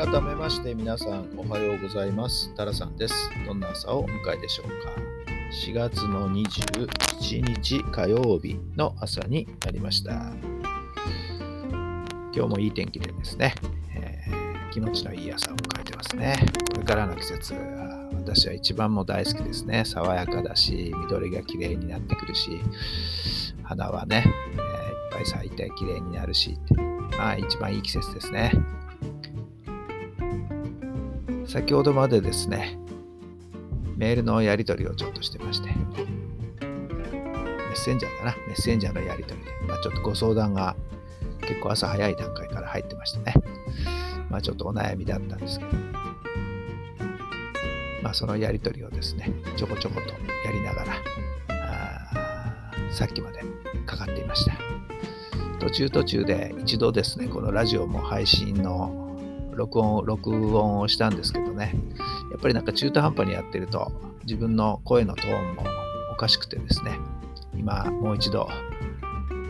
改めまして皆さんおはようございます。タラさんです。どんな朝をお迎えでしょうか？4月の27日火曜日の朝になりました。今日もいい天気でですね、えー、気持ちのいい朝を迎えてますね。これからの季節私は一番も大好きですね。爽やかだし緑が綺麗になってくるし花はね、えー、いっぱい咲いて綺麗になるしまあ一番いい季節ですね。先ほどまでですね、メールのやり取りをちょっとしてまして、メッセンジャーだな、メッセンジャーのやり取りで、まあ、ちょっとご相談が結構朝早い段階から入ってましてね、まあちょっとお悩みだったんですけど、まあそのやり取りをですね、ちょこちょことやりながら、さっきまでかかっていました。途中途中で一度ですね、このラジオも配信の録音、録音をしたんですけどね、やっぱりなんか中途半端にやってると、自分の声のトーンもおかしくてですね、今、もう一度、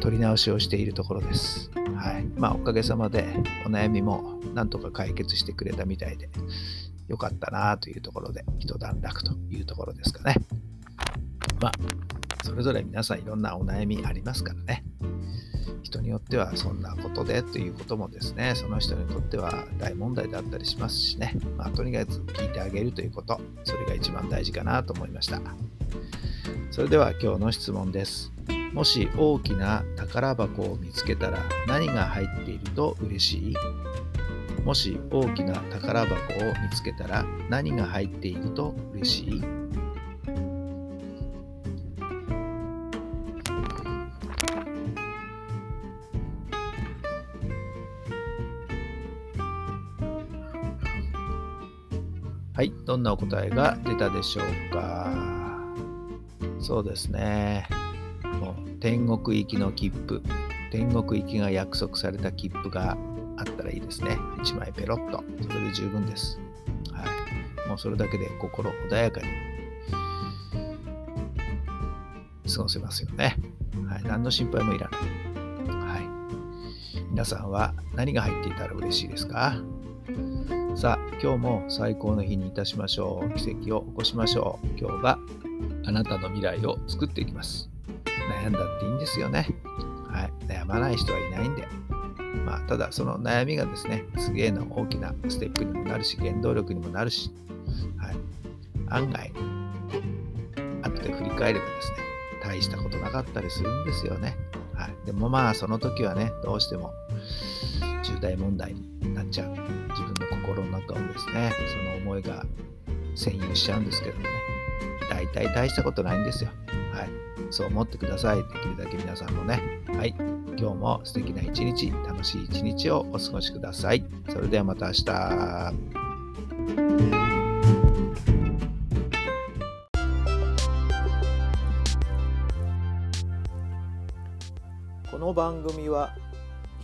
撮り直しをしているところです。はい。まあ、おかげさまで、お悩みもなんとか解決してくれたみたいで、よかったなというところで、一段落というところですかね。まあ、それぞれ皆さんいろんなお悩みありますからね。人によってはそんなことでということもですね、その人にとっては大問題だったりしますしね、まあ、とにかく聞いてあげるということ、それが一番大事かなと思いました。それでは今日の質問です。もし大きな宝箱を見つけたら何が入っていると嬉しい？もし大きな宝箱を見つけたら何が入っていると嬉しい？はい、どんなお答えが出たでしょうか？そうですね。もう天国行きの切符、天国行きが約束された切符があったらいいですね。1枚ペロッと。それで十分です。はい。もうそれだけで心穏やかに過ごせますよね。はい。何の心配もいらない。はい。皆さんは何が入っていたら嬉しいですか？さあ、今日も最高の日にいたしましょう。奇跡を起こしましょう。今日があなたの未来を作っていきます。悩んだっていいんですよね。はい。悩まない人はいないんで。まあ、ただその悩みがですね、次への大きなステップにもなるし、原動力にもなるし、はい。案外、後で振り返ればですね、大したことなかったりするんですよね。はい。でもまあ、その時はね、どうしても重大問題になっちゃう。自分の心の中をですね、その思いが占有しちゃうんですけどもね、大体大したことないんですよ。はい。そう思ってください。できるだけ皆さんもね。はい。今日も素敵な一日、楽しい一日をお過ごしください。それではまた明日。この番組は